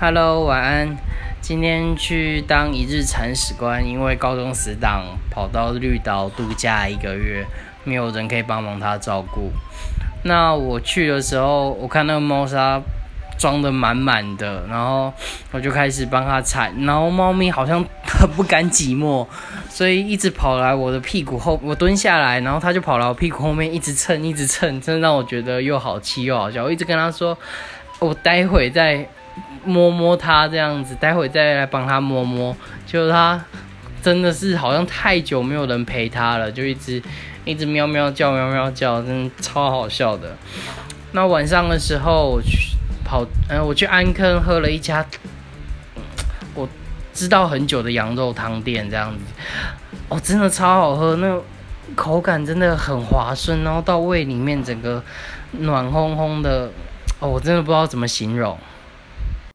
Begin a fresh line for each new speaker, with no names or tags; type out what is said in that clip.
Hello，晚安。今天去当一日铲屎官，因为高中死党跑到绿岛度假一个月，没有人可以帮忙他照顾。那我去的时候，我看那个猫砂装的满满的，然后我就开始帮它铲，然后猫咪好像很不甘寂寞，所以一直跑来我的屁股后，我蹲下来，然后它就跑来我屁股后面一直蹭，一直蹭，真的让我觉得又好气又好笑。我一直跟他说，我待会再摸摸它这样子，待会再来帮它摸摸。就它真的是好像太久没有人陪它了，就一直一直喵喵叫，喵喵叫，真的超好笑的。那晚上的时候我去。跑，嗯，我去安坑喝了一家我知道很久的羊肉汤店，这样子，哦，真的超好喝，那口感真的很滑顺，然后到胃里面整个暖烘烘的，哦，我真的不知道怎么形容。